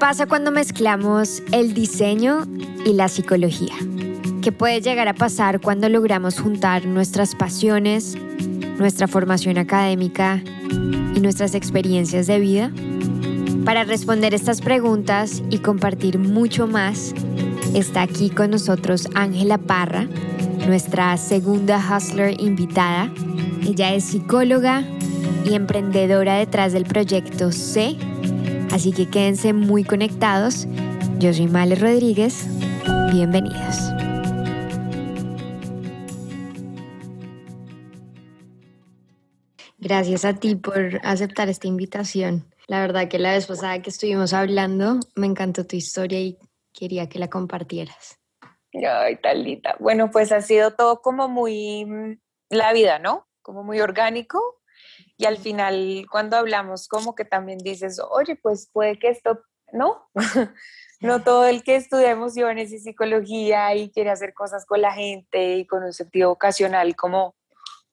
pasa cuando mezclamos el diseño y la psicología? ¿Qué puede llegar a pasar cuando logramos juntar nuestras pasiones, nuestra formación académica y nuestras experiencias de vida? Para responder estas preguntas y compartir mucho más, está aquí con nosotros Ángela Parra, nuestra segunda hustler invitada. Ella es psicóloga y emprendedora detrás del proyecto C, así que quédense muy conectados. Yo soy Male Rodríguez. Bienvenidos. Gracias a ti por aceptar esta invitación. La verdad que la vez pasada que estuvimos hablando, me encantó tu historia y quería que la compartieras. Ay, talita. Bueno, pues ha sido todo como muy mm, la vida, ¿no? Como muy orgánico. Y al final, cuando hablamos, como que también dices, oye, pues puede que esto, ¿no? no todo el que estudia emociones y psicología y quiere hacer cosas con la gente y con un sentido ocasional como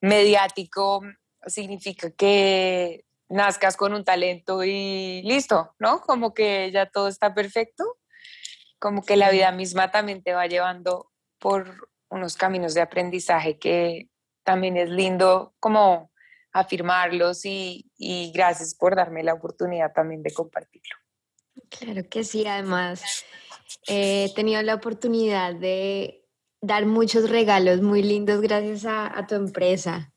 mediático significa que nazcas con un talento y listo, ¿no? Como que ya todo está perfecto, como que la vida misma también te va llevando por unos caminos de aprendizaje que también es lindo como afirmarlos y, y gracias por darme la oportunidad también de compartirlo. Claro que sí, además he tenido la oportunidad de dar muchos regalos muy lindos gracias a, a tu empresa.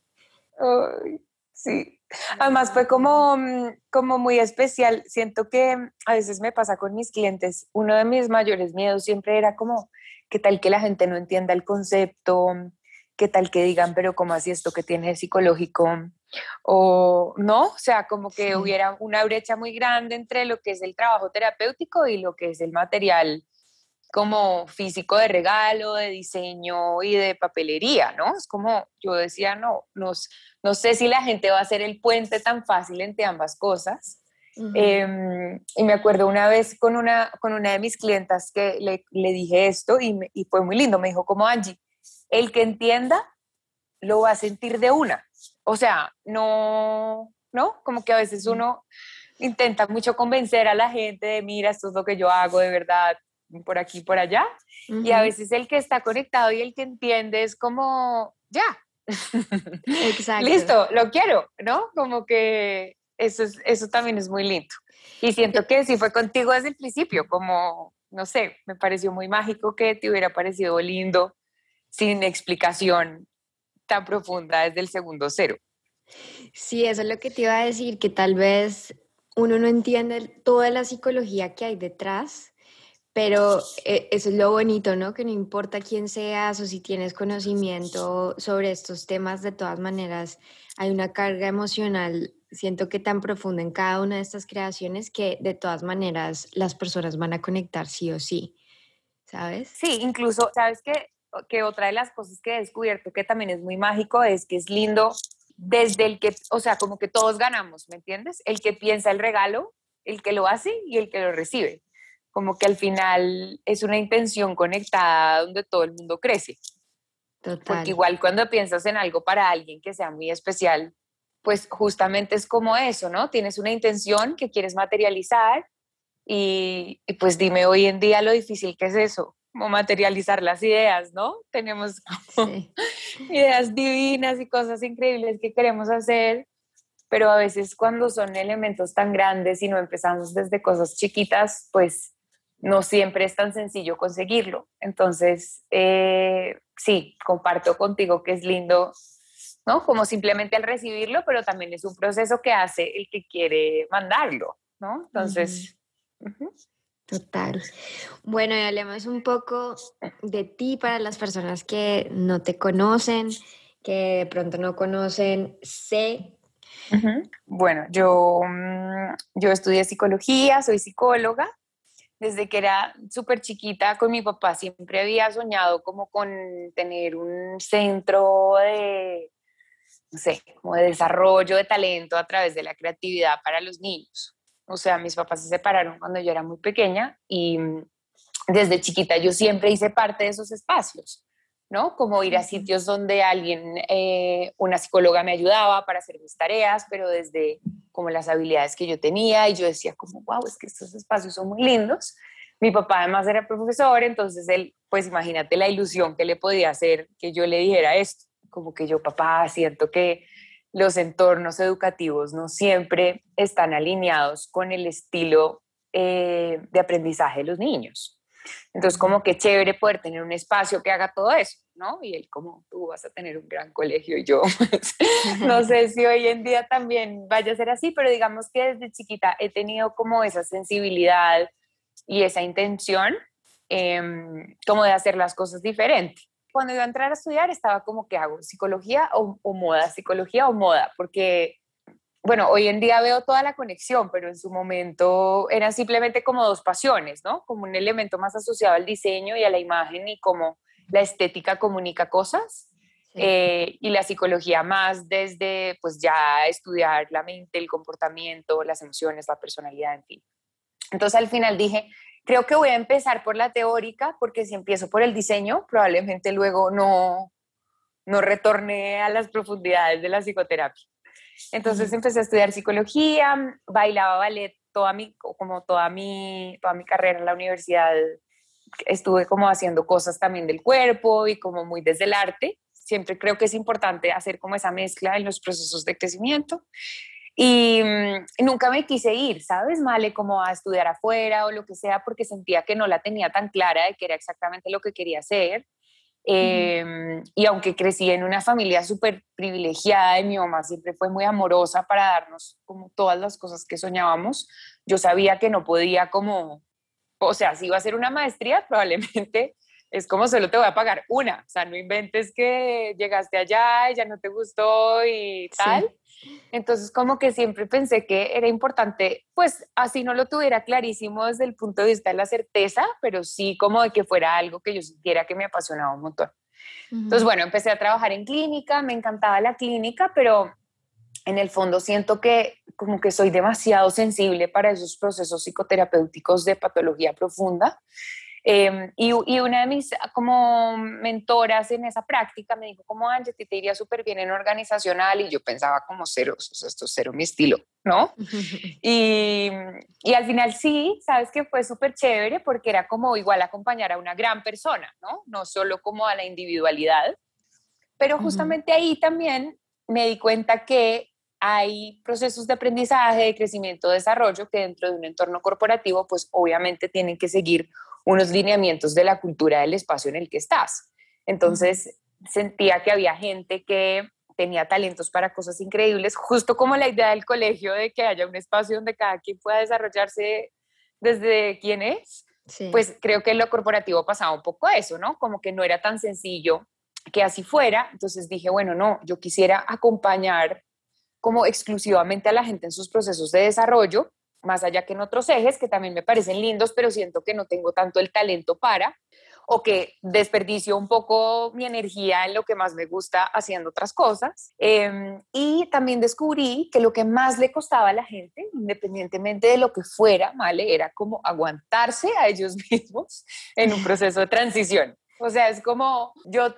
Sí, Además fue como, mm, como muy especial. Siento que a veces me pasa con mis clientes, uno de mis mayores miedos siempre era como, ¿qué tal que la gente no entienda el concepto? ¿Qué tal que digan, pero cómo así esto que tiene psicológico? O no, o sea, como que hubiera una brecha muy grande entre lo que es el trabajo terapéutico y lo que es el material como físico de regalo, de diseño y de papelería, ¿no? Es como yo decía, no, nos, no sé si la gente va a hacer el puente tan fácil entre ambas cosas. Em, y me acuerdo una vez con una, con una de mis clientas que le, le dije esto y, y, fue muy lindo, me dijo como Angie, el que entienda lo va a sentir de una. O sea, no, ¿no? Como que a veces uno intenta mucho convencer a la gente de, mira, esto es lo que yo hago de verdad, por aquí, por allá. Y a veces el que está conectado y el que entiende es como, ya. Exacto. Listo, lo quiero, ¿no? Como que eso, es, eso también es muy lindo. Y siento que sí fue contigo desde el principio, como, no sé, me pareció muy mágico que te hubiera parecido lindo sin explicación tan profunda desde el segundo cero. Sí, eso es lo que te iba a decir, que tal vez uno no entiende toda la psicología que hay detrás pero eh, eso es lo bonito, ¿no? Que no importa quién seas o si tienes conocimiento sobre estos temas, de todas maneras hay una carga emocional, siento que tan profunda en cada una de estas creaciones que de todas maneras las personas van a conectar sí o sí, ¿sabes? Sí, incluso, ¿sabes qué? Que otra de las cosas que he descubierto que también es muy mágico es que es lindo desde el que, o sea, como que todos ganamos, ¿me entiendes? El que piensa el regalo, el que lo hace y el que lo recibe como que al final es una intención conectada donde todo el mundo crece. Total. Porque igual cuando piensas en algo para alguien que sea muy especial, pues justamente es como eso, ¿no? Tienes una intención que quieres materializar y, pues dime hoy en día lo difícil que es eso, como materializar las ideas, ¿no? Tenemos ideas divinas y cosas increíbles que queremos hacer, pero a veces cuando son elementos tan grandes y no empezamos desde cosas chiquitas, pues no siempre es tan sencillo conseguirlo. Entonces, eh, sí, comparto contigo que es lindo, ¿no? Como simplemente al recibirlo, pero también es un proceso que hace el que quiere mandarlo, ¿no? Entonces... Total. Bueno, y hablemos un poco de ti para las personas que no te conocen, que de pronto no conocen sé Bueno, yo, mm, yo estudié psicología, soy psicóloga, desde que era súper chiquita con mi papá siempre había soñado como con tener un centro de, no sé, como de desarrollo de talento a través de la creatividad para los niños. O sea, mis papás se separaron cuando yo era muy pequeña y desde chiquita yo siempre hice parte de esos espacios, ¿no? Como ir a sitios donde alguien, eh, una psicóloga me ayudaba para hacer mis tareas, pero desde como las habilidades que yo tenía y yo decía como, wow, es que estos espacios son muy lindos. Mi papá además era profesor, entonces él, pues imagínate la ilusión que le podía hacer que yo le dijera esto, como que yo, papá, siento que los entornos educativos no siempre están alineados con el estilo eh, de aprendizaje de los niños. Entonces, como que chévere poder tener un espacio que haga todo eso, ¿no? Y él como, tú vas a tener un gran colegio y yo, pues, no sé si hoy en día también vaya a ser así, pero digamos que desde chiquita he tenido como esa sensibilidad y esa intención em, como de hacer las cosas diferentes. Cuando iba a entrar a estudiar estaba como, ¿qué hago? ¿Psicología o, o moda? ¿Psicología o moda? Porque bueno, hoy en día veo toda la conexión, pero en su momento eran simplemente como dos pasiones, ¿no? Como un elemento más asociado al diseño y a la imagen y como la estética comunica cosas. Eh, y la psicología más desde pues ya estudiar la mente, el comportamiento, las emociones, la personalidad, en fin. Entonces al final dije, creo que voy a empezar por la teórica porque si empiezo por el diseño, probablemente luego no, no retorne a las profundidades de la psicoterapia. Entonces empecé a estudiar psicología, bailaba ballet toda mi, como toda mi, toda mi carrera en la universidad. Estuve como haciendo cosas también del cuerpo y como muy desde el arte. Siempre creo que es importante hacer como esa mezcla en los procesos de crecimiento. Y mm, nunca me quise ir, ¿sabes, Male? Como a estudiar afuera o lo que sea, porque sentía que no la tenía tan clara de que era exactamente lo que quería hacer. Em, y aunque crecí en una familia súper privilegiada y mi mamá siempre fue muy amorosa para darnos como todas las cosas que soñábamos, yo sabía que no podía como, o sea, si iba a hacer una maestría, probablemente es como solo te voy a pagar una, o sea, no inventes que llegaste allá y ya no te gustó y tal. Entonces, como que siempre pensé que era importante, pues así no lo tuviera clarísimo desde el punto de vista de la certeza, pero sí como de que fuera algo que yo sintiera que me apasionaba un montón. Entonces, bueno, empecé a trabajar en clínica, me encantaba la clínica, pero en el fondo siento que como que soy demasiado sensible para esos procesos psicoterapéuticos de patología profunda Em, y, y, una de mis como mentoras en esa práctica me dijo como, Angie, te iría súper bien en organizacional y yo pensaba como cero, o sea, esto es cero mi estilo, ¿no? y, y al final sí, sabes que fue súper chévere porque era como igual acompañar a una gran persona, ¿no? No solo como a la individualidad, pero justamente ahí también me di cuenta que hay procesos de aprendizaje, de crecimiento, desarrollo que dentro de un entorno corporativo pues obviamente tienen que seguir unos lineamientos de la cultura del espacio en el que estás. Entonces sentía que había gente que tenía talentos para cosas increíbles, justo como la idea del colegio de que haya un espacio donde cada quien pueda desarrollarse desde quién es. Pues creo que en lo corporativo pasaba un poco eso, ¿no? Como que no era tan sencillo que así fuera. Entonces dije, bueno, no, yo quisiera acompañar como exclusivamente a la gente en sus procesos de desarrollo más allá que en otros ejes que también me parecen lindos, pero siento que no tengo tanto el talento para, o que desperdicio un poco mi energía en lo que más me gusta haciendo otras cosas. Em, y también descubrí que lo que más le costaba a la gente, independientemente de lo que fuera, ¿vale? Era como aguantarse a ellos mismos en un proceso de transición. O sea, es como yo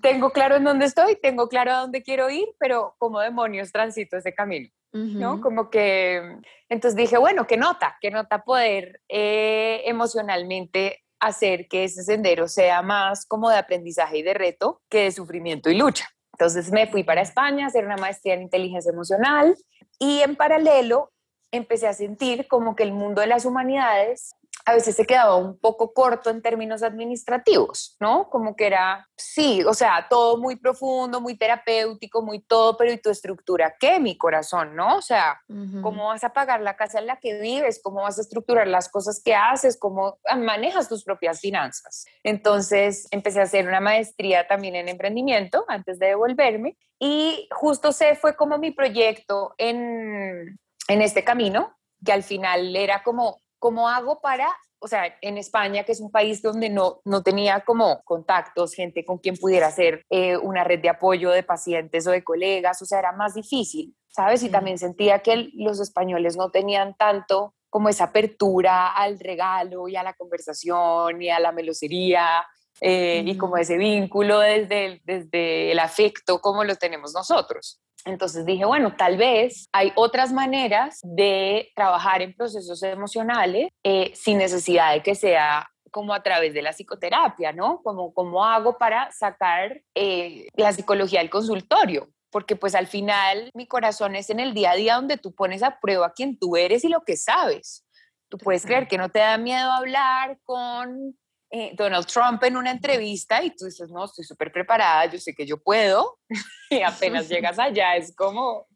tengo claro en dónde estoy, tengo claro a dónde quiero ir, pero como demonios transito ese camino. ¿No? Como que, entonces dije, bueno, qué nota, qué nota poder eh, emocionalmente hacer que ese sendero sea más como de aprendizaje y de reto que de sufrimiento y lucha. Entonces me fui para España a hacer una maestría en inteligencia emocional y en paralelo empecé a sentir como que el mundo de las humanidades a veces se quedaba un poco corto en términos administrativos, ¿no? Como que era, sí, o sea, todo muy profundo, muy terapéutico, muy todo, pero ¿y tu estructura qué? Mi corazón, ¿no? O sea, ¿cómo vas a pagar la casa en la que vives? ¿Cómo vas a estructurar las cosas que haces? ¿Cómo manejas tus propias finanzas? Entonces empecé a hacer una maestría también en emprendimiento antes de devolverme y justo se fue como mi proyecto en, en este camino, que al final era como ¿cómo hago para, o sea, en España, que es un país donde no, no tenía como contactos, gente con quien pudiera hacer eh, una red de apoyo de pacientes o de colegas, o sea, era más difícil, ¿sabes? Y también sentía que los españoles no tenían tanto como esa apertura al regalo y a la conversación y a la melosería eh, y como ese vínculo desde desde el afecto como lo tenemos nosotros. Entonces dije, bueno, tal vez hay otras maneras de trabajar en procesos emocionales eh, sin necesidad de que sea como a través de la psicoterapia, ¿no? Como cómo hago para sacar eh, la psicología del consultorio, porque pues al final mi corazón es en el día a día donde tú pones a prueba quién tú eres y lo que sabes. Tú puedes creer que no te da miedo hablar con eh, Donald Trump en una entrevista y tú dices, no, estoy súper preparada, yo sé que yo puedo. y apenas llegas allá es como...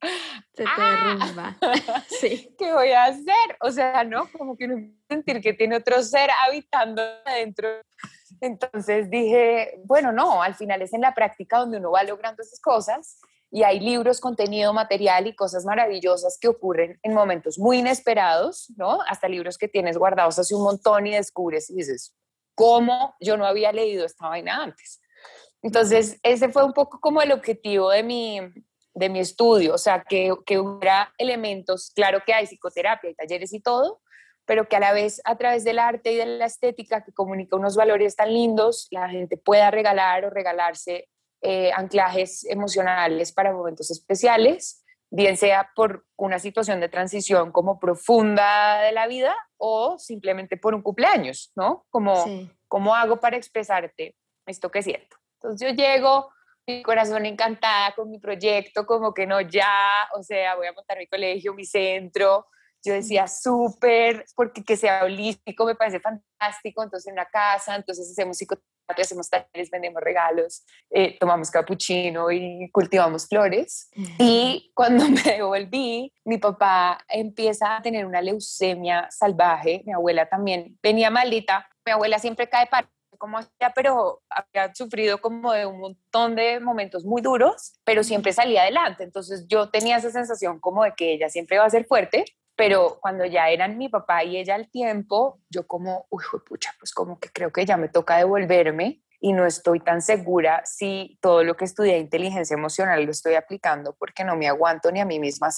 Se te derrumba. sí. ¿Qué voy a hacer? O sea, ¿no? Como que uno sentir que tiene otro ser habitando adentro. Entonces dije, bueno, no, al final es en la práctica donde uno va logrando esas cosas y hay libros, contenido, material y cosas maravillosas que ocurren en momentos muy inesperados, ¿no? Hasta libros que tienes guardados hace un montón y descubres y dices, cómo yo no había leído esta vaina antes. Entonces, ese fue un poco como el objetivo de mi, de mi estudio, o sea, que, que hubiera elementos, claro que hay psicoterapia y talleres y todo, pero que a la vez a través del arte y de la estética que comunica unos valores tan lindos, la gente pueda regalar o regalarse eh, anclajes emocionales para momentos especiales bien sea por una situación de transición como profunda de la vida o simplemente por un cumpleaños, ¿no? Como, ¿cómo hago para expresarte esto que siento? Entonces yo llego, mi corazón encantada con mi proyecto, como que no, ya, o sea, voy a montar mi colegio, mi centro. Yo decía, súper, porque que sea holístico me parece fantástico, entonces en la casa, entonces hacemos psicoterapia hacemos talleres, vendemos regalos, eh, tomamos capuchino y cultivamos flores. Y cuando me devolví, mi papá empieza a tener una leucemia salvaje, mi abuela también venía maldita, mi abuela siempre cae para como hacía, pero había sufrido como de un montón de momentos muy duros, pero siempre salía adelante. Entonces yo tenía esa sensación como de que ella siempre iba a ser fuerte pero cuando ya eran mi papá y ella al tiempo, yo como, uy, pucha, pues como que creo que ya me toca devolverme y no estoy tan segura si todo lo que estudié de inteligencia emocional lo estoy aplicando porque no me aguanto ni a mí misma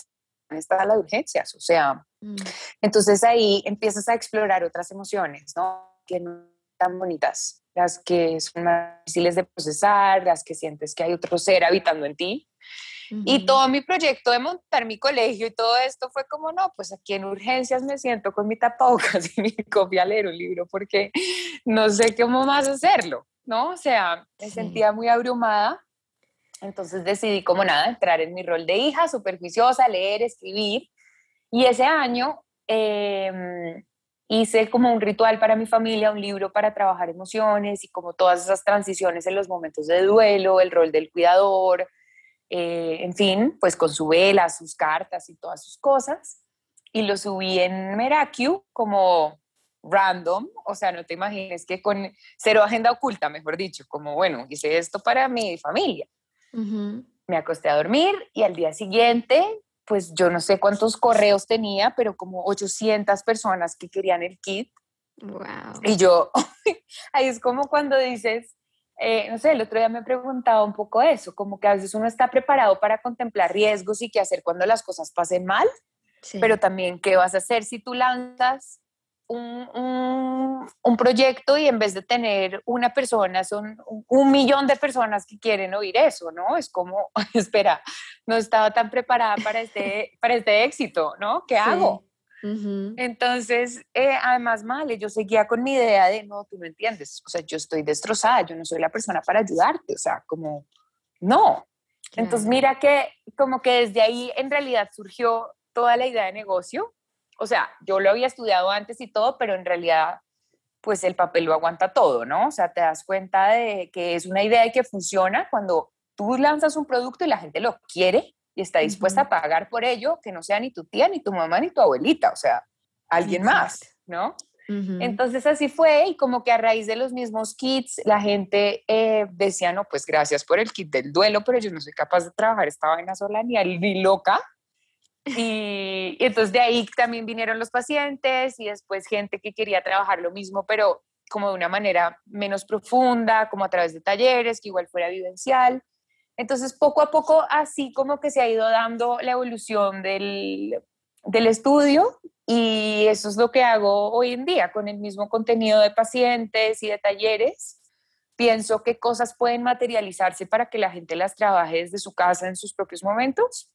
en esta las urgencias, o sea, mm. entonces ahí empiezas a explorar otras emociones, ¿no? Que no tan bonitas, las que son más difíciles de procesar, las que sientes que hay otro ser habitando en ti y todo mi proyecto de montar mi colegio y todo esto fue como, no, pues aquí en urgencias me siento con mi tapabocas y mi copia a leer un libro porque no sé cómo más hacerlo, ¿no? O sea, me sentía muy abrumada. Entonces decidí como nada, entrar en mi rol de hija, superficiosa, leer, escribir. Y ese año em, hice como un ritual para mi familia, un libro para trabajar emociones y como todas esas transiciones en los momentos de duelo, el rol del cuidador, eh, en fin, pues con su vela, sus cartas y todas sus cosas. Y lo subí en Merakio como random, o sea, no te imagines que con cero agenda oculta, mejor dicho, como bueno, hice esto para mi familia. Me acosté a dormir y al día siguiente, pues yo no sé cuántos correos tenía, pero como 800 personas que querían el kit. Wow. Y yo, ahí es como cuando dices, eh, no sé, el otro día me preguntaba un poco eso, como que a veces uno está preparado para contemplar riesgos y qué hacer cuando las cosas pasen mal, pero también qué vas a hacer si tú lanzas un, un, proyecto y en vez de tener una persona, son un, millón de personas que quieren oír eso, ¿no? Es como, espera, no estaba tan preparada para este, para este éxito, ¿no? ¿Qué hago? Entonces, eh, además, Male, yo seguía con mi idea de, no, tú no entiendes, o sea, yo estoy destrozada, yo no soy la persona para ayudarte, o sea, como, no. Entonces, mira que como que desde ahí en realidad surgió toda la idea de negocio. O sea, yo lo había estudiado antes y todo, pero en realidad, pues el papel lo aguanta todo, ¿no? O sea, te das cuenta de que es una idea y que funciona cuando tú lanzas un producto y la gente lo quiere y está dispuesta a pagar por ello, que no sea ni tu tía, ni tu mamá, ni tu abuelita, o sea, alguien más, ¿no? Entonces así fue y como que a raíz de los mismos kits la gente eh, decía, no, pues gracias por el kit del duelo, pero yo no soy capaz de trabajar esta vaina sola ni, ni loca. Y, y, entonces de ahí también vinieron los pacientes y después gente que quería trabajar lo mismo, pero como de una manera menos profunda, como a través de talleres, que igual fuera vivencial. Entonces, poco a poco, así como que se ha ido dando la evolución del, del estudio y eso es lo que hago hoy en día con el mismo contenido de pacientes y de talleres, pienso qué cosas pueden materializarse para que la gente las trabaje desde su casa en sus propios momentos.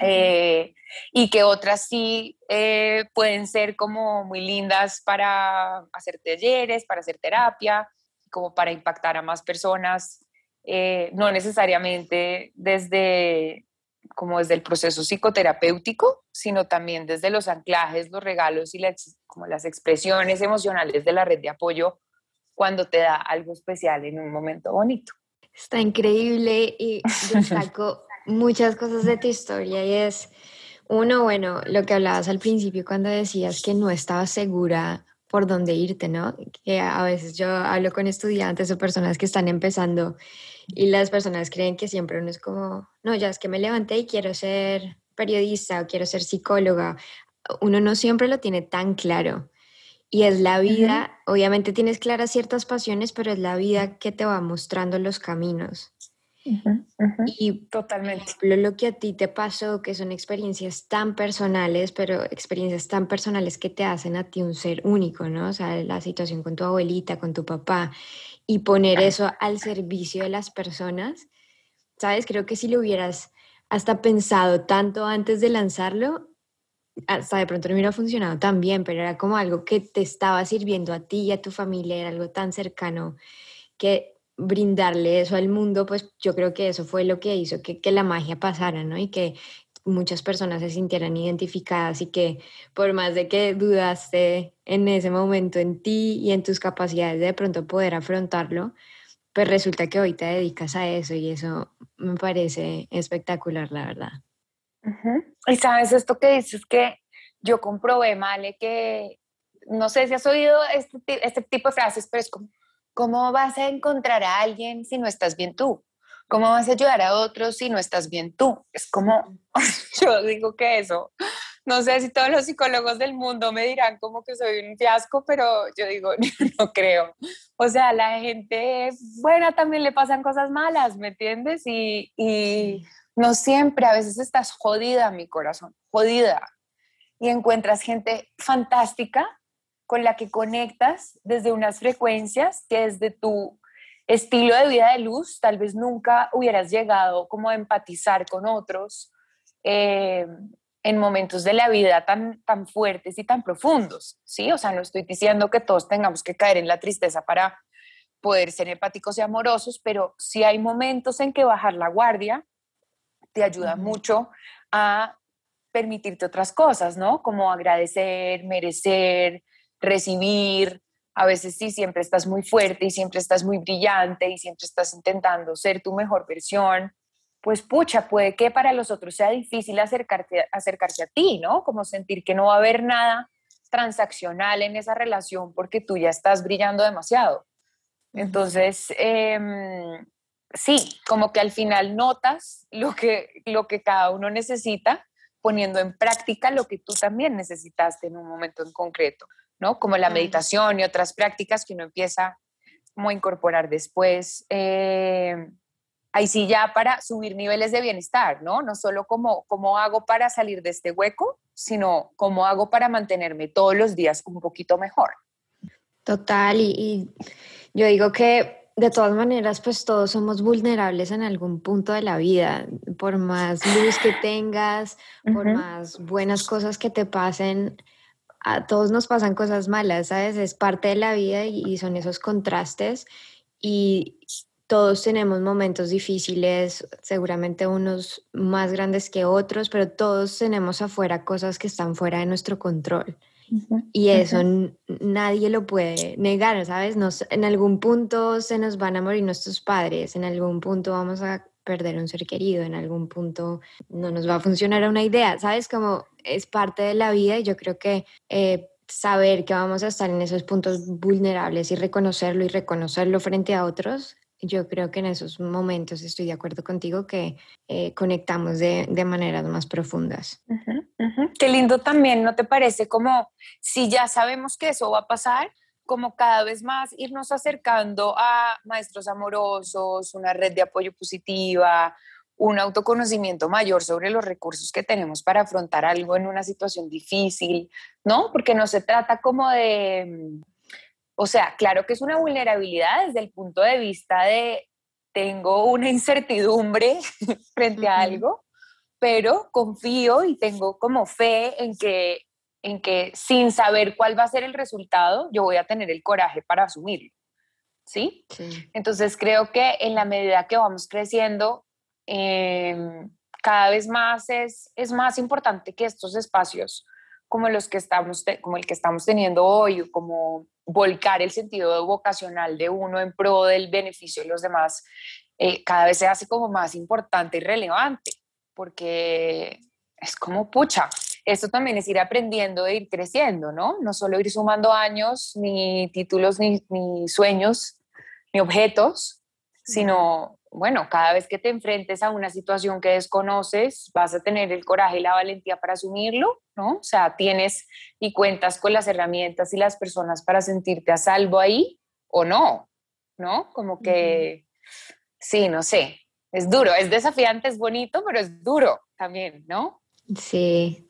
Eh, y que otras sí eh, pueden ser como muy lindas para hacer talleres, para hacer terapia, como para impactar a más personas, eh, no necesariamente desde como desde el proceso psicoterapéutico, sino también desde los anclajes, los regalos y las, como las expresiones emocionales de la red de apoyo cuando te da algo especial en un momento bonito. Está increíble y destaco muchas cosas de tu historia y es, uno, bueno, lo que hablabas al principio cuando decías que no estabas segura por dónde irte, ¿no? Que a veces yo hablo con estudiantes o personas que están empezando y las personas creen que siempre uno es como, no, ya es que me levanté y quiero ser periodista o quiero ser psicóloga. Uno no siempre lo tiene tan claro. Y es la vida, obviamente tienes claras ciertas pasiones, pero es la vida que te va mostrando los caminos. Y totalmente. lo que a ti te pasó, que son experiencias tan personales, pero experiencias tan personales que te hacen a ti un ser único, ¿no? O sea, la situación con tu abuelita, con tu papá, y poner eso al servicio de las personas, ¿sabes? Creo que si lo hubieras hasta pensado tanto antes de lanzarlo, hasta de pronto no hubiera funcionado tan bien, pero era como algo que te estaba sirviendo a ti y a tu familia, era algo tan cercano que brindarle eso al mundo, pues yo creo que eso fue lo que hizo que, que la magia pasara, ¿no? Y que muchas personas se sintieran identificadas y que por más de que dudaste en ese momento en ti y en tus capacidades de, pronto poder afrontarlo, pues resulta que hoy te dedicas a eso y eso me parece espectacular, la verdad. Y sabes, esto que dices que yo comprobé, Male, que no sé si has oído este, este tipo de frases, pero es como, ¿cómo vas a encontrar a alguien si no estás bien tú? ¿Cómo vas a ayudar a otros si no estás bien tú? Es como, yo digo que eso, no sé si todos los psicólogos del mundo me dirán como que soy un fiasco, pero yo digo, no creo. O sea, la gente buena también le pasan cosas malas, ¿me entiendes? Y, y no siempre, a veces estás jodida, mi corazón, jodida. Y encuentras gente fantástica con la que conectas desde unas frecuencias que desde tu estilo de vida de luz tal vez nunca hubieras llegado como a empatizar con otros eh, en momentos de la vida tan, tan fuertes y tan profundos, ¿sí? O sea, no estoy diciendo que todos tengamos que caer en la tristeza para poder ser empáticos y amorosos, pero sí hay momentos en que bajar la guardia te ayuda mucho a permitirte otras cosas, ¿no? Como agradecer, merecer, recibir, a veces sí, siempre estás muy fuerte y siempre estás muy brillante y siempre estás intentando ser tu mejor versión, pues pucha, puede que para los otros sea difícil acercarte, acercarse a ti, ¿no? Como sentir que no va a haber nada transaccional en esa relación porque tú ya estás brillando demasiado. Entonces, em, sí, como que al final notas lo que, lo que cada uno necesita poniendo en práctica lo que tú también necesitaste en un momento en concreto. ¿No? Como la meditación y otras prácticas que uno empieza como a incorporar después. Eh, ahí sí ya para subir niveles de bienestar, ¿no? No solo como cómo hago para salir de este hueco, sino cómo hago para mantenerme todos los días un poquito mejor. Total, y, yo digo que de todas maneras, pues todos somos vulnerables en algún punto de la vida, por más luz que tengas, por más buenas cosas que te pasen, a todos nos pasan cosas malas, ¿sabes? Es parte de la vida y, son esos contrastes y todos tenemos momentos difíciles, seguramente unos más grandes que otros, pero todos tenemos afuera cosas que están fuera de nuestro control. y eso nadie lo puede negar, ¿sabes? Nos, en algún punto se nos van a morir nuestros padres, en algún punto vamos a perder un ser querido, en algún punto no nos va a funcionar una idea, ¿sabes? Como es parte de la vida y yo creo que eh, saber que vamos a estar en esos puntos vulnerables y reconocerlo y reconocerlo frente a otros, yo creo que en esos momentos estoy de acuerdo contigo que eh, conectamos de, de, maneras más profundas. Qué lindo también, ¿no te parece? Como si ya sabemos que eso va a pasar, como cada vez más irnos acercando a maestros amorosos, una red de apoyo positiva, un autoconocimiento mayor sobre los recursos que tenemos para afrontar algo en una situación difícil, ¿no? Porque no se trata como de, O sea, claro que es una vulnerabilidad desde el punto de vista de tengo una incertidumbre frente a algo, pero confío y tengo como fe en que, en que sin saber cuál va a ser el resultado, yo voy a tener el coraje para asumirlo. ¿Sí? Entonces creo que en la medida que vamos creciendo, em, cada vez más es, es más importante que estos espacios como los que estamos como el que estamos teniendo hoy, como volcar el sentido vocacional de uno en pro del beneficio de los demás, eh, cada vez se hace como más importante y relevante, porque es como pucha. Esto también es ir aprendiendo e ir creciendo, ¿no? No solo ir sumando años, ni títulos, ni, ni sueños, ni objetos, sino bueno, cada vez que te enfrentes a una situación que desconoces, vas a tener el coraje y la valentía para asumirlo, ¿no? O sea, tienes y cuentas con las herramientas y las personas para sentirte a salvo ahí o no, ¿no? Como que, sí, no sé, es duro, es desafiante, es bonito, pero es duro también, ¿no? Sí,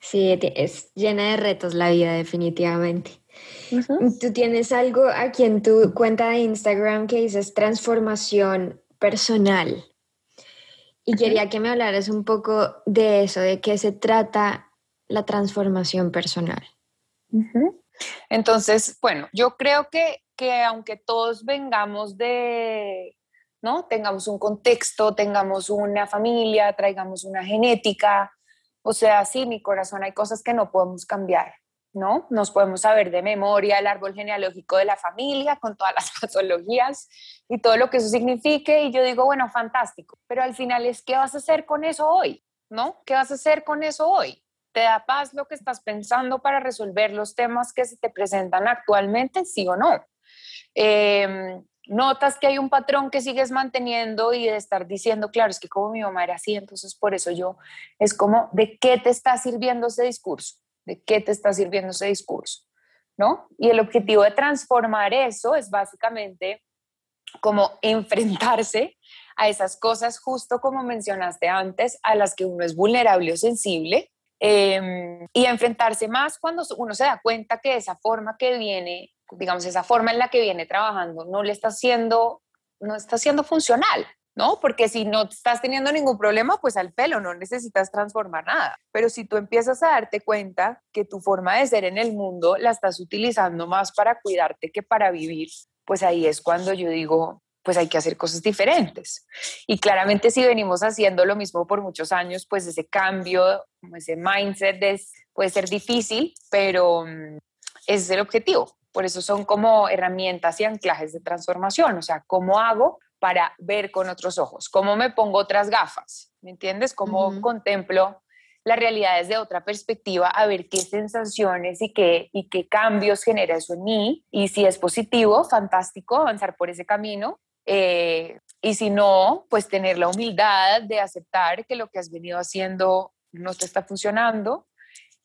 sí, es llena de retos la vida definitivamente. Tú tienes algo aquí en tu cuenta de Instagram que dices transformación personal. Y quería que me hablaras un poco de eso, de qué se trata la transformación personal. Entonces, bueno, yo creo que, que aunque todos vengamos de, ¿no? Tengamos un contexto, tengamos una familia, traigamos una genética, o sea, sí, mi corazón hay cosas que no podemos cambiar. ¿no? Nos podemos saber de memoria el árbol genealógico de la familia con todas las patologías y todo lo que eso signifique y yo digo, bueno, fantástico, pero al final es, ¿qué vas a hacer con eso hoy? ¿No? ¿Qué vas a hacer con eso hoy? ¿Te da paz lo que estás pensando para resolver los temas que se te presentan actualmente, sí o no? Em, notas que hay un patrón que sigues manteniendo y de estar diciendo, claro, es que como mi mamá era así, entonces por eso yo, es como, ¿de qué te está sirviendo ese discurso? de qué te está sirviendo ese discurso, ¿no? Y el objetivo de transformar eso es básicamente como enfrentarse a esas cosas, justo como mencionaste antes, a las que uno es vulnerable o sensible, em, y enfrentarse más cuando uno se da cuenta que esa forma que viene, digamos, esa forma en la que viene trabajando no le está haciendo, no está siendo funcional, ¿no? Porque si no estás teniendo ningún problema, pues al pelo, no necesitas transformar nada. Pero si tú empiezas a darte cuenta que tu forma de ser en el mundo la estás utilizando más para cuidarte que para vivir, pues ahí es cuando yo digo, pues hay que hacer cosas diferentes. Y claramente si venimos haciendo lo mismo por muchos años, pues ese cambio, ese mindset puede ser difícil, pero mm, ese es el objetivo. Por eso son como herramientas y anclajes de transformación. O sea, ¿cómo hago para ver con otros ojos? ¿Cómo me pongo otras gafas? ¿Me entiendes? ¿Cómo contemplo la realidad desde otra perspectiva a ver qué sensaciones y qué, y qué cambios genera eso en mí? Y si es positivo, fantástico, avanzar por ese camino. Eh, y si no, pues tener la humildad de aceptar que lo que has venido haciendo no te está funcionando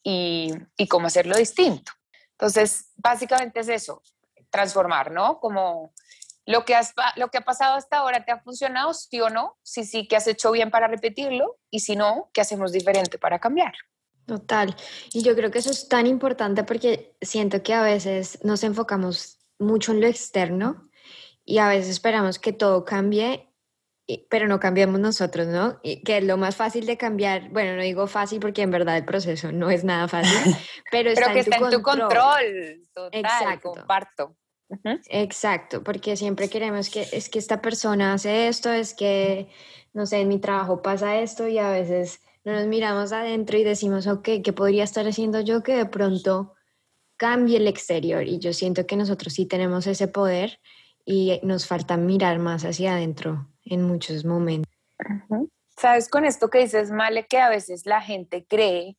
y, y cómo hacerlo distinto. Entonces, básicamente es eso, transformar, ¿no? Como lo que, has, lo que ha pasado hasta ahora te ha funcionado, sí o no, si sí, que has hecho bien para repetirlo y si no, ¿qué hacemos diferente para cambiar? Total. Y yo creo que eso es tan importante porque siento que a veces nos enfocamos mucho en lo externo y a veces esperamos que todo cambie, pero no cambiamos nosotros, ¿no? Y que es lo más fácil de cambiar. Bueno, no digo fácil porque en verdad el proceso no es nada fácil, pero, está, que en, está en tu control. Total, Exacto. comparto. Exacto, porque siempre queremos que es que esta persona hace esto, es que, no sé, en mi trabajo pasa esto y a veces no nos miramos adentro y decimos, ok, ¿qué podría estar haciendo yo que de pronto cambie el exterior? Y yo siento que nosotros sí tenemos ese poder y nos falta mirar más hacia adentro en muchos momentos. Sabes, con esto que dices, Male, que a veces la gente cree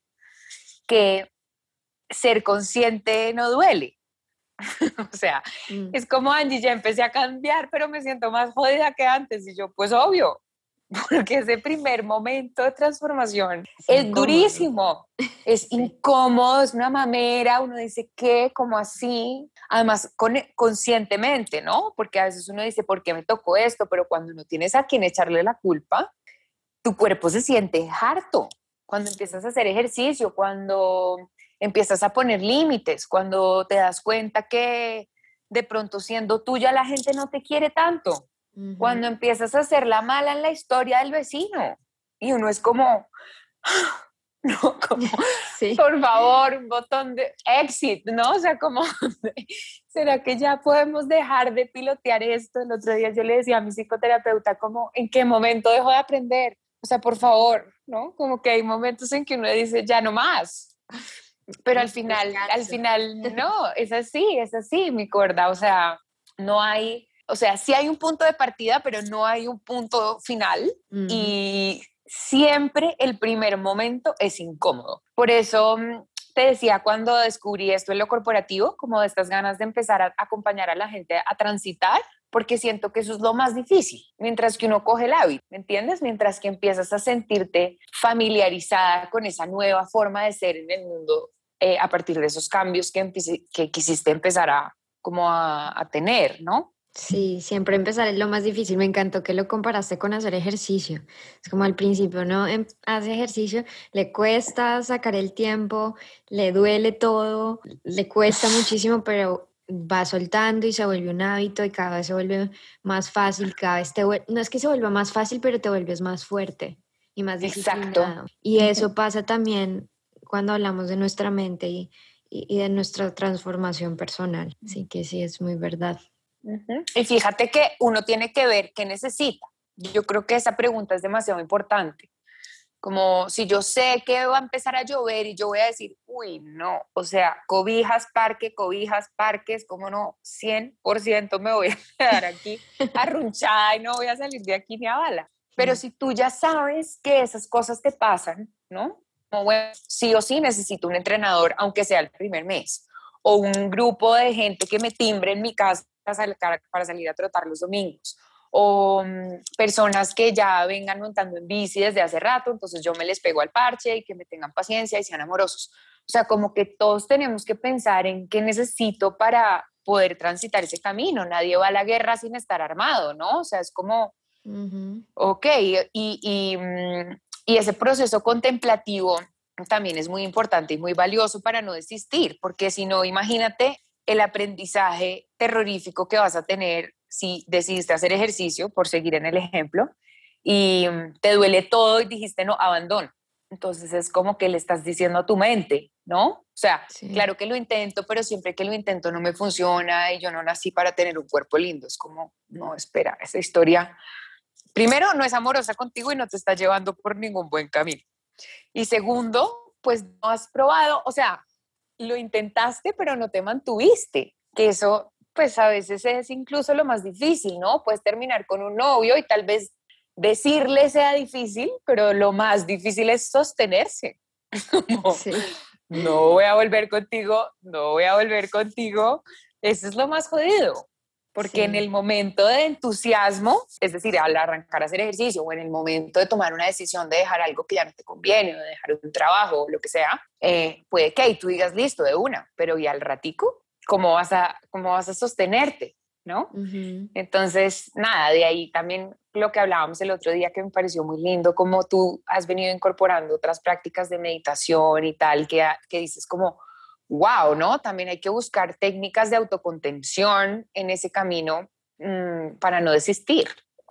que ser consciente no duele. o sea, mm. es como Angie, ya empecé a cambiar, pero me siento más jodida que antes. Y yo, pues obvio, porque ese primer momento de transformación es, durísimo, es incómodo, es una mamera, uno dice, ¿qué? ¿Cómo así? Además, conscientemente, ¿no? Porque a veces uno dice, ¿por qué me tocó esto? Pero cuando no tienes a quien echarle la culpa, tu cuerpo se siente harto. Cuando empiezas a hacer ejercicio, cuando empiezas a poner límites, cuando te das cuenta que de pronto siendo tuya la gente no te quiere tanto. Cuando empiezas a hacer la mala en la historia del vecino y uno es como, ¿no? Como, por favor, un botón de exit, ¿no? O sea, como, ¿será que ya podemos dejar de pilotear esto? El otro día yo le decía a mi psicoterapeuta, como, ¿en qué momento dejo de aprender? O sea, por favor, ¿no? Como que hay momentos en que uno dice, ya no más. Pero al final, al final, no, es así, es así, mi cuerda. O sea, no hay, o sea, sí hay un punto de partida, pero no hay un punto final. Y siempre el primer momento es incómodo. Por eso mm, te decía cuando descubrí esto en lo corporativo, como de estas ganas de empezar a acompañar a la gente a transitar, porque siento que eso es lo más difícil, mientras que uno coge el hábito, ¿me entiendes? Mientras que empiezas a sentirte familiarizada con esa nueva forma de ser en el mundo eh, a partir de esos cambios que, que quisiste empezar a, como a, a tener, ¿no? Sí, siempre empezar es lo más difícil. Me encantó que lo comparaste con hacer ejercicio. Es como al principio, ¿no? Em, hace ejercicio, le cuesta sacar el tiempo, le duele todo, le cuesta muchísimo, pero va soltando y se vuelve un hábito y cada vez se vuelve más fácil, cada vez te no es que se vuelva más fácil, pero te vuelves más fuerte y más disciplinado. Y eso pasa también cuando hablamos de nuestra mente y, y de nuestra transformación personal. Así que sí, es muy verdad. Y fíjate que uno tiene que ver qué necesita. Yo creo que esa pregunta es demasiado importante. Como si yo sé que va a empezar a llover y yo voy a decir, uy, no, o sea, cobijas, parque, cobijas, parques, como no, 100% me voy a quedar aquí arrunchada y no voy a salir de aquí ni a bala. Pero si tú ya sabes que esas cosas te pasan, ¿no? Como, bueno, sí o sí necesito un entrenador, aunque sea el primer mes, o un grupo de gente que me timbre en mi casa para salir a trotar los domingos o mm, personas que ya vengan montando en bici desde hace rato, entonces yo me les pego al parche y que me tengan paciencia y sean amorosos. O sea, como que todos tenemos que pensar en qué necesito para poder transitar ese camino. Nadie va a la guerra sin estar armado, ¿no? O sea, es como, ok, y, y, mm, y ese proceso contemplativo también es muy importante y muy valioso para no desistir, porque si no, imagínate el aprendizaje terrorífico que vas a tener si decidiste hacer ejercicio, por seguir en el ejemplo, y mm, te duele todo y dijiste no, abandono. Entonces es como que le estás diciendo a tu mente, ¿no? O sea, claro que lo intento, pero siempre que lo intento no me funciona y yo no nací para tener un cuerpo lindo. Es como, no, espera, esa historia, primero, no es amorosa contigo y no te está llevando por ningún buen camino. Y segundo, pues no has probado, o sea, lo intentaste, pero no te mantuviste, que eso pues a veces es incluso lo más difícil, ¿no? Puedes terminar con un novio y tal vez decirle sea difícil, pero lo más difícil es sostenerse. No voy a volver contigo, no voy a volver contigo. Eso es lo más jodido. Porque en el momento de entusiasmo, es decir, al arrancar a hacer ejercicio o en el momento de tomar una decisión de dejar algo que ya no te conviene o de dejar un trabajo o lo que sea, eh, puede que ahí tú digas listo de una, pero y al ratico, ¿cómo vas a, cómo vas a sostenerte? ¿No? Entonces, nada, de ahí también lo que hablábamos el otro día que me pareció muy lindo, como tú has venido incorporando otras prácticas de meditación y tal, que, que dices como, wow, ¿no? También hay que buscar técnicas de autocontención en ese camino mm, para no desistir.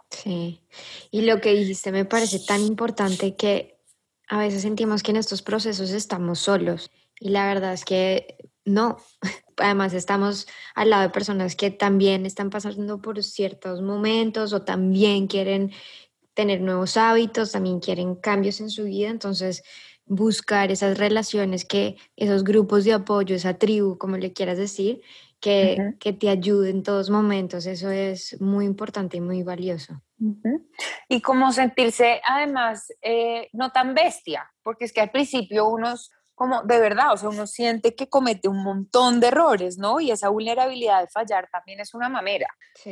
Sí, y lo que dijiste me parece tan importante que a veces sentimos que en estos procesos estamos solos y la verdad es que no. Además estamos al lado de personas que también están pasando por ciertos momentos o también quieren tener nuevos hábitos, también quieren cambios en su vida, entonces buscar esas relaciones, que esos grupos de apoyo, esa tribu, como le quieras decir, que, que te ayude en todos momentos. Eso es muy importante y muy valioso. Y como sentirse además eh, no tan bestia, porque es que al principio unos como de verdad, o sea, uno siente que comete un montón de errores, ¿no? Y esa vulnerabilidad de fallar también es una mamera.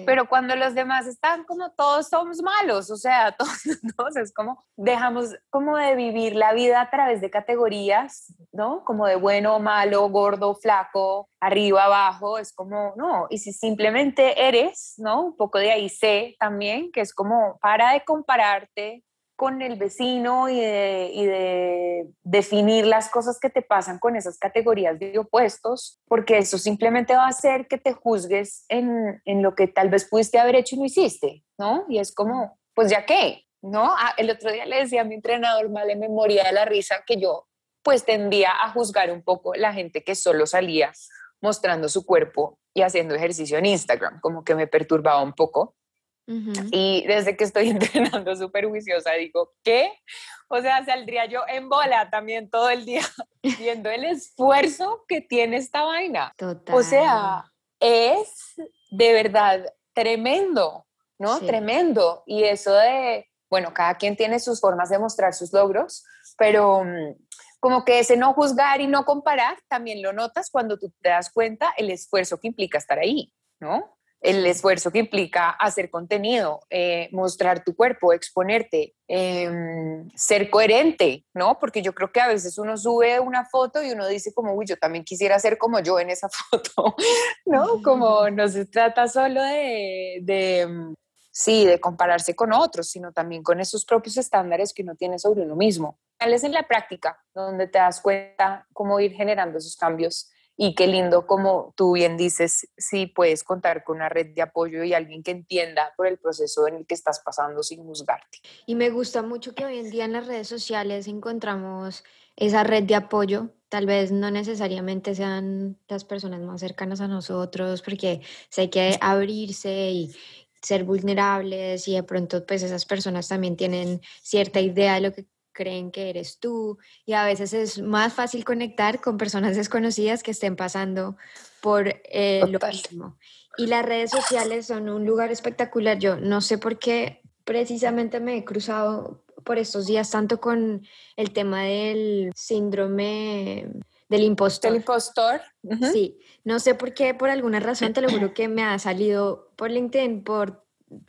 Pero cuando los demás están como todos somos malos, o sea, todos, es como dejamos como de vivir la vida a través de categorías, ¿no? Como de bueno, malo, gordo, flaco, arriba, abajo, es como, no, y si simplemente eres, ¿no? Un poco de ahí sé también, que es como para de compararte con el vecino y de, definir las cosas que te pasan con esas categorías de opuestos, porque eso simplemente va a hacer que te juzgues en, en lo que tal vez pudiste haber hecho y no hiciste, ¿no? Y es como, pues ya qué, ¿no? Ah, el otro día le decía a mi entrenador, vale, me moría de la risa que yo pues tendía a juzgar un poco la gente que solo salía mostrando su cuerpo y haciendo ejercicio en Instagram, como que me perturbaba un poco. Y desde que estoy entrenando súper juiciosa, digo, ¿qué? O sea, saldría yo en bola también todo el día viendo el esfuerzo que tiene esta vaina. O sea, es de verdad tremendo, ¿no? Tremendo. Y eso de, bueno, cada quien tiene sus formas de mostrar sus logros, pero mm, como que ese no juzgar y no comparar, también lo notas cuando tú te das cuenta el esfuerzo que implica estar ahí, ¿no? El esfuerzo que implica hacer contenido, eh, mostrar tu cuerpo, exponerte, em, ser coherente, ¿no? Porque yo creo que a veces uno sube una foto y uno dice como, uy, yo también quisiera ser como yo en esa foto, ¿no? Como no se trata solo de, de sí, de compararse con otros, sino también con esos propios estándares que uno tiene sobre uno mismo. Es en la práctica donde te das cuenta cómo ir generando esos cambios y qué lindo, como tú bien dices, si puedes contar con una red de apoyo y alguien que entienda por el proceso en el que estás pasando sin juzgarte. Y me gusta mucho que hoy en día en las redes sociales encontramos esa red de apoyo. Tal vez no necesariamente sean las personas más cercanas a nosotros, porque hay que abrirse y, ser vulnerables y de pronto pues esas personas también tienen cierta idea de lo que creen que eres tú y a veces es más fácil conectar con personas desconocidas que estén pasando por eh, lo mismo. Y las redes sociales son un lugar espectacular. Yo no sé por qué precisamente me he cruzado por estos días tanto con el tema del síndrome del impostor. Del impostor. Sí, no sé por qué, por alguna razón, te lo juro que me ha salido por LinkedIn, por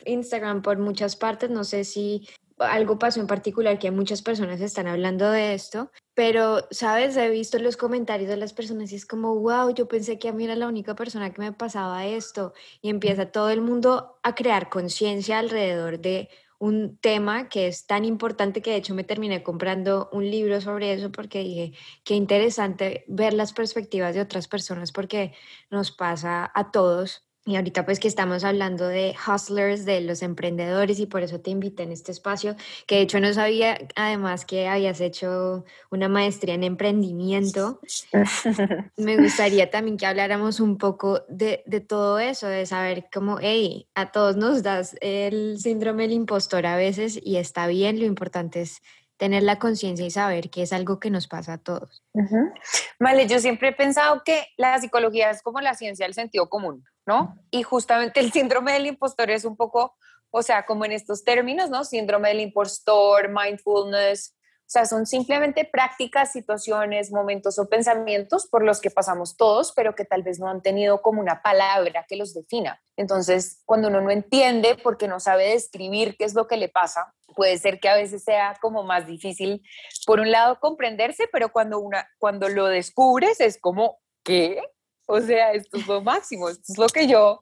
Instagram, por muchas partes, no sé si algo pasó en particular que muchas personas están hablando de esto, pero, ¿sabes? He visto los comentarios de las personas y es como, wow, yo pensé que a mí era la única persona que me pasaba esto y empieza todo el mundo a crear conciencia alrededor de un tema que es tan importante que de hecho me terminé comprando un libro sobre eso porque dije, qué interesante ver las perspectivas de otras personas porque nos pasa a todos y ahorita pues que estamos hablando de hustlers, de los emprendedores y por eso te invité en este espacio, que de hecho no sabía además que habías hecho una maestría en emprendimiento. Me gustaría también que habláramos un poco de, de todo eso, de saber cómo, hey, a todos nos das el síndrome del impostor a veces y está bien, lo importante es tener la conciencia y saber que es algo que nos pasa a todos. Vale, yo siempre he pensado que la psicología es como la ciencia del sentido común, Y justamente el síndrome del impostor es un poco, o sea, como en estos términos, ¿no? Síndrome del impostor, mindfulness, o sea, son simplemente prácticas, situaciones, momentos o pensamientos por los que pasamos todos, pero que tal vez no han tenido como una palabra que los defina. Entonces, cuando uno no entiende porque no sabe describir qué es lo que le pasa, puede ser que a veces sea como más difícil, por un lado, comprenderse, pero cuando, una, cuando lo descubres es como, ¿qué? O sea, esto es lo máximo, esto es lo que yo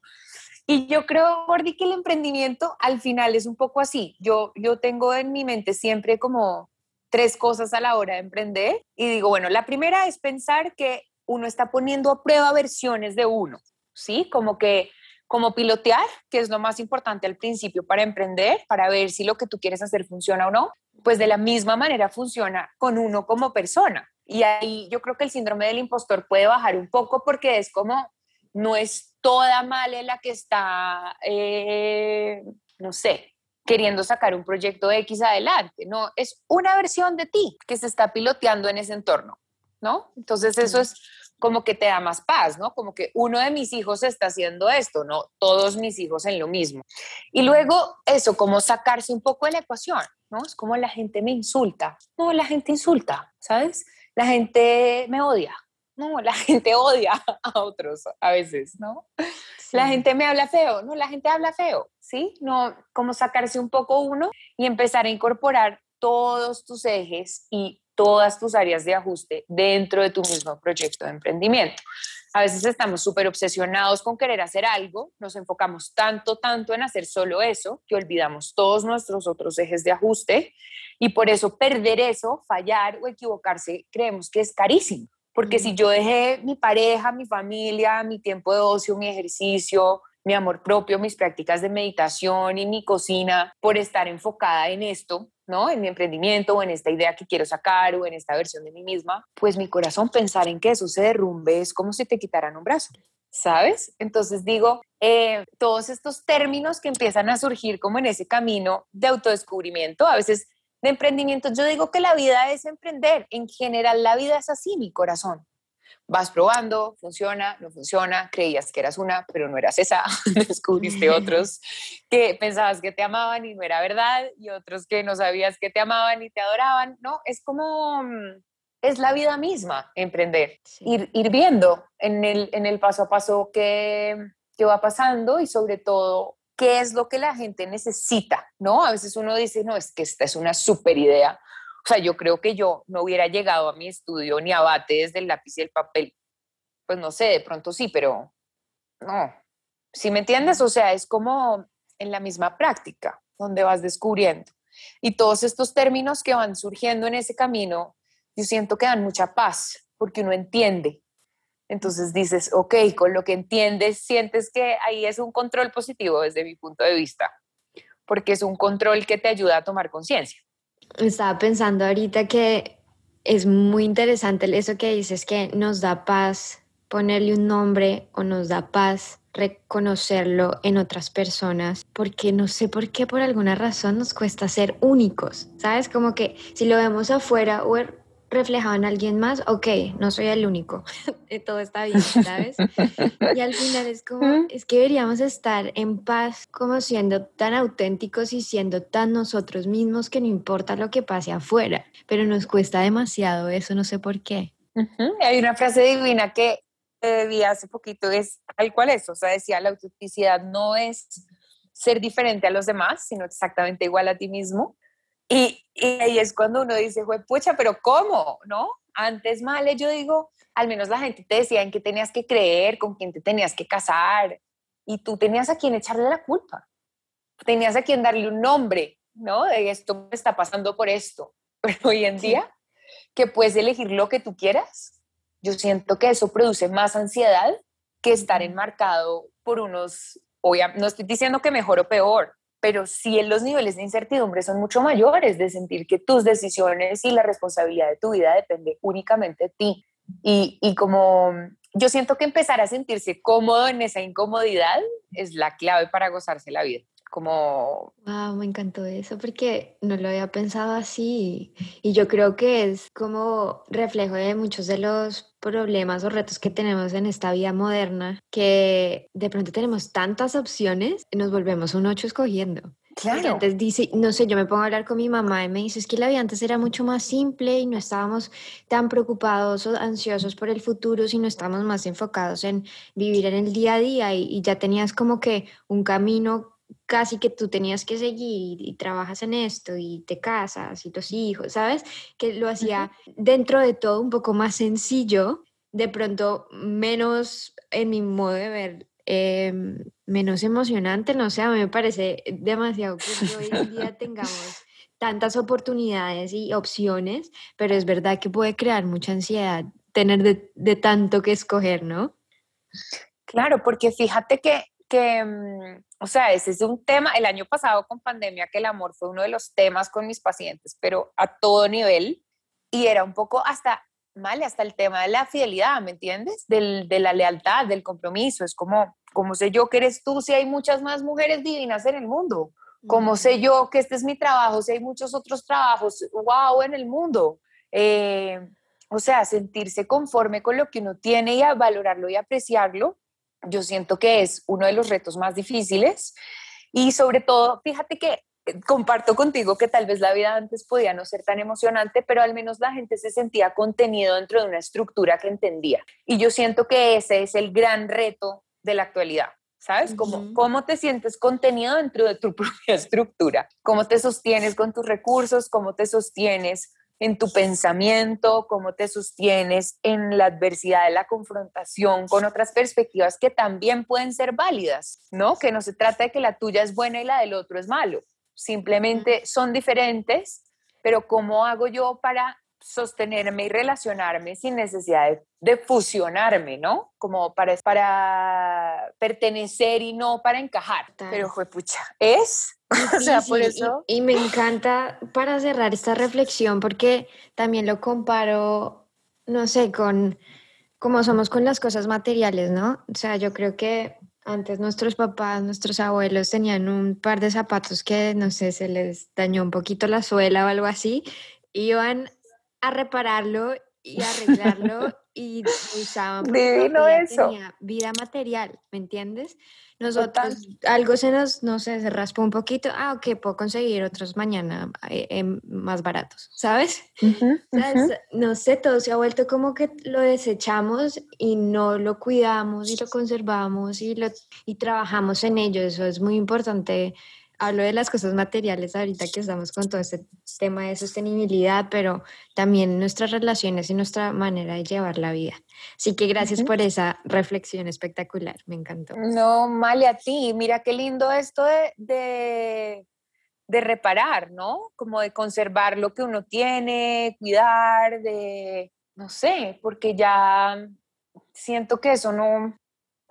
y yo creo, Gordy, que el emprendimiento al final es un poco así. Yo, yo tengo en mi mente siempre como tres cosas a la hora de emprender y digo, bueno, la primera es pensar que uno está poniendo a prueba versiones de uno, ¿sí? Como que como pilotear, que es lo más importante al principio para emprender, para ver si lo que tú quieres hacer funciona o no, pues de la misma manera funciona con uno como persona. Y ahí yo creo que el síndrome del impostor puede bajar un poco porque es como, no es toda mala la que está, eh, no sé, queriendo sacar un proyecto X adelante, no, es una versión de ti que se está piloteando en ese entorno, ¿no? Entonces eso es como que te da más paz, ¿no? Como que uno de mis hijos está haciendo esto, no todos mis hijos en lo mismo. Y luego eso, como sacarse un poco de la ecuación, ¿no? Es como la gente me insulta, no, la gente insulta, ¿sabes? La gente me odia, no, la gente odia a otros a veces, ¿no? La gente me habla feo, no, la gente habla feo, ¿sí? No, como sacarse un poco uno y empezar a incorporar todos tus ejes y todas tus áreas de ajuste dentro de tu mismo proyecto de emprendimiento. A veces estamos súper obsesionados con querer hacer algo, nos enfocamos tanto, tanto en hacer solo eso, que olvidamos todos nuestros otros ejes de ajuste y por eso perder eso, fallar o equivocarse, creemos que es carísimo. Porque si yo dejé mi pareja, mi familia, mi tiempo de ocio, mi ejercicio, mi amor propio, mis prácticas de meditación y mi cocina por estar enfocada en esto, ¿no? En mi emprendimiento o en esta idea que quiero sacar o en esta versión de mí misma, pues mi corazón pensar en que eso se derrumbe es como si te quitaran un brazo, ¿sabes? Entonces digo, eh, todos estos términos que empiezan a surgir como en ese camino de autodescubrimiento, a veces de emprendimiento, yo digo que la vida es emprender, en general la vida es así, mi corazón vas probando, funciona, no funciona, creías que eras una, pero no eras esa, descubriste otros que pensabas que te amaban y no era verdad, y otros que no sabías que te amaban y te adoraban, ¿no? Es como, mm, es la vida misma, emprender, ir, ir, viendo en el, en el paso a paso qué, qué va pasando y sobre todo qué es lo que la gente necesita, ¿no? A veces uno dice, no, es que esta es una super idea, o sea, yo creo que yo no hubiera llegado a mi estudio ni abate desde el lápiz y el papel. Pues no sé, de pronto sí, pero no. ¿Sí me entiendes? O sea, es como en la misma práctica donde vas descubriendo. Y todos estos términos que van surgiendo en ese camino, yo siento que dan mucha paz porque uno entiende. Entonces dices, ok, con lo que entiendes, sientes que ahí es un control positivo desde mi punto de vista, porque es un control que te ayuda a tomar conciencia. Estaba pensando ahorita que es muy interesante eso que dices que nos da paz ponerle un nombre o nos da paz reconocerlo en otras personas, porque no sé por qué, por alguna razón nos cuesta ser únicos, ¿sabes? Como que si lo vemos afuera o reflejado en alguien más, ok, no soy el único, todo está bien, ¿sabes? y al final es como, es que deberíamos estar en paz como siendo tan auténticos y siendo tan nosotros mismos que no importa lo que pase afuera, pero nos cuesta demasiado eso, no sé por qué. Hay una frase divina que vi hace poquito, es tal cual es, o sea, decía, la autenticidad no es ser diferente a los demás, sino exactamente igual a ti mismo. Y, ahí es cuando uno dice, pucha, pero ¿cómo? ¿No? Antes, mal, yo digo, al menos la gente te decía en qué tenías que creer, con quién te tenías que casar, y tú tenías a quien echarle la culpa, tenías a quien darle un nombre, ¿no? De esto me está pasando por esto. Pero hoy en día, que puedes elegir lo que tú quieras, yo siento que eso produce más ansiedad que estar enmarcado por unos, no estoy diciendo que mejor o peor, pero sí en los niveles de incertidumbre son mucho mayores, de sentir que tus decisiones y la responsabilidad de tu vida depende únicamente de ti. Y, y como yo siento que empezar a sentirse cómodo en esa incomodidad es la clave para gozarse la vida como... Wow, me encantó eso porque no lo había pensado así y yo creo que es como reflejo de muchos de los problemas o retos que tenemos en esta vida moderna que de pronto tenemos tantas opciones y nos volvemos un ocho escogiendo. Claro. Antes dice, no sé, yo me pongo a hablar con mi mamá y me dice, es que la vida antes era mucho más simple y no estábamos tan preocupados o ansiosos por el futuro, sino estábamos más enfocados en vivir en el día a día y, y ya tenías como que un camino casi que tú tenías que seguir y, trabajas en esto y te casas y tus hijos, ¿sabes? Que lo hacía dentro de todo un poco más sencillo, de pronto menos en mi modo de ver. Em, menos emocionante, no sé, a mí me parece demasiado que hoy en día tengamos tantas oportunidades y opciones, pero es verdad que puede crear mucha ansiedad tener de, de tanto que escoger, ¿no? Claro, porque fíjate que que, mm, o sea, ese es un tema, el año pasado con pandemia, que el amor fue uno de los temas con mis pacientes, pero a todo nivel, y era un poco hasta, mal, hasta el tema de la fidelidad, ¿me entiendes? Del, de la lealtad, del compromiso, es como, ¿cómo sé yo que eres tú si hay muchas más mujeres divinas en el mundo? ¿Cómo sé yo que este es mi trabajo si hay muchos otros trabajos, wow, en el mundo? Eh, o sea, sentirse conforme con lo que uno tiene y a valorarlo y apreciarlo yo siento que es uno de los retos más difíciles y sobre todo, fíjate que eh, comparto contigo que tal vez la vida antes podía no ser tan emocionante, pero al menos la gente se sentía contenido dentro de una estructura que entendía. Y yo siento que ese es el gran reto de la actualidad. ¿Sabes? Como, ¿Cómo te sientes contenido dentro de tu propia estructura? ¿Cómo te sostienes con tus recursos? ¿Cómo te sostienes en tu pensamiento, cómo te sostienes en la adversidad de la confrontación con otras perspectivas que también pueden ser válidas, ¿no? Que no se trata de que la tuya es buena y la del otro es malo, simplemente son diferentes, pero ¿cómo hago yo para sostenerme y relacionarme sin necesidad de, fusionarme, ¿no? Como para, para pertenecer y no para encajar. Pero fue pucha, es. o sea, por eso. Y, me encanta para cerrar esta reflexión porque también lo comparo, no sé, con cómo somos con las cosas materiales, ¿no? O sea, yo creo que antes nuestros papás, nuestros abuelos tenían un par de zapatos que, no sé, se les dañó un poquito la suela o algo así, iban a repararlo y arreglarlo y usaban Divino eso. tenía vida material, ¿me entiendes? Nosotros algo se nos, no sé, se raspó un poquito, ah, ok, puedo conseguir otros mañana eh, em, más baratos, ¿sabes? No sé, todo se ha vuelto como que lo desechamos y no lo cuidamos y lo conservamos y, lo, y trabajamos en ello, eso es muy importante hablo de las cosas materiales ahorita que estamos con todo este tema de sostenibilidad, pero también nuestras relaciones y nuestra manera de llevar la vida. Así que gracias por esa reflexión espectacular, me encantó. No, Male, a ti, mira qué lindo esto de, de, de reparar, ¿no? Como de conservar lo que uno tiene, cuidar, de, no sé, porque ya siento que eso no,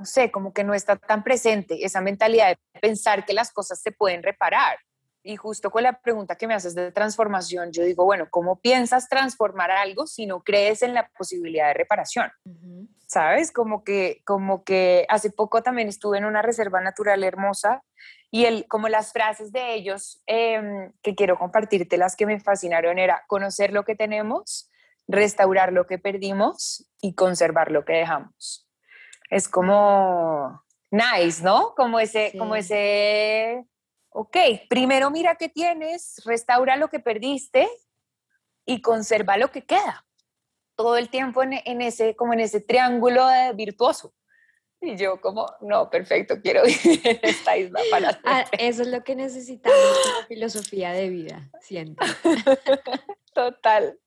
no sé, como que no está tan presente esa mentalidad de pensar que las cosas se pueden reparar. Y justo con la pregunta que me haces de transformación, yo digo, bueno, ¿cómo piensas transformar algo si no crees en la posibilidad de reparación? ¿Sabes? Como que, como que hace poco también estuve en una reserva natural hermosa y el, como las frases de ellos em, que quiero compartirte, las que me fascinaron, era conocer lo que tenemos, restaurar lo que perdimos y conservar lo que dejamos es como nice, ¿no? Como ese, como ese, ok, primero mira qué tienes, restaura lo que perdiste y conserva lo que queda. Todo el tiempo en, ese, como en ese triángulo virtuoso. Y yo como, no, perfecto, quiero vivir en esta isla para ah, Eso es lo que necesitamos como filosofía de vida, siento. Total.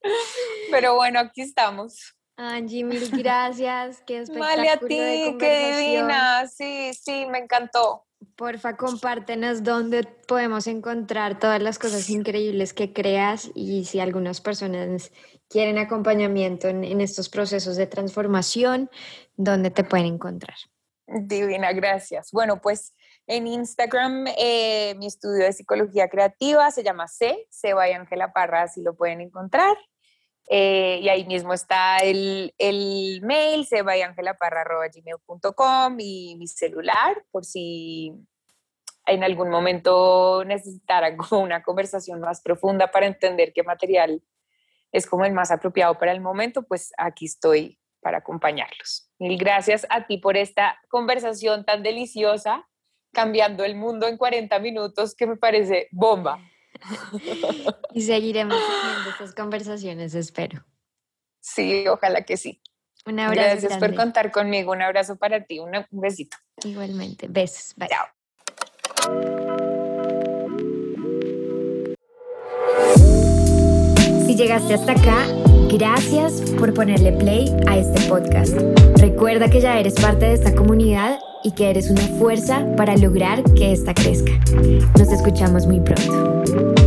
Pero bueno, aquí estamos. Angie, mil gracias. Qué espectacular. Vale a ti, qué divina. Sí, sí, me encantó. Porfa, compártenos dónde podemos encontrar todas las cosas increíbles que creas y si algunas personas quieren acompañamiento en, estos procesos de transformación, ¿dónde te pueden encontrar? Divina, gracias. Bueno, pues en Instagram eh, mi estudio de psicología creativa se llama C, Seba y Ángela Parra, así lo pueden encontrar. Eh, y ahí mismo está el, el mail, sebayangelaparra.gmail.com y mi celular, por si en algún momento necesitaran como una conversación más profunda para entender qué material es como el más apropiado para el momento, pues aquí estoy para acompañarlos. Mil gracias a ti por esta conversación tan deliciosa, cambiando el mundo en 40 minutos, que me parece bomba y seguiremos teniendo estas conversaciones, espero. Sí, ojalá que sí. Un abrazo. Gracias por contar conmigo. Un abrazo para ti. Un besito. Igualmente. Besos. Bye. Chao. Si llegaste hasta acá, gracias por ponerle play a este podcast. Recuerda que ya eres parte de esta comunidad y que eres una fuerza para lograr que ésta crezca. Nos escuchamos muy pronto.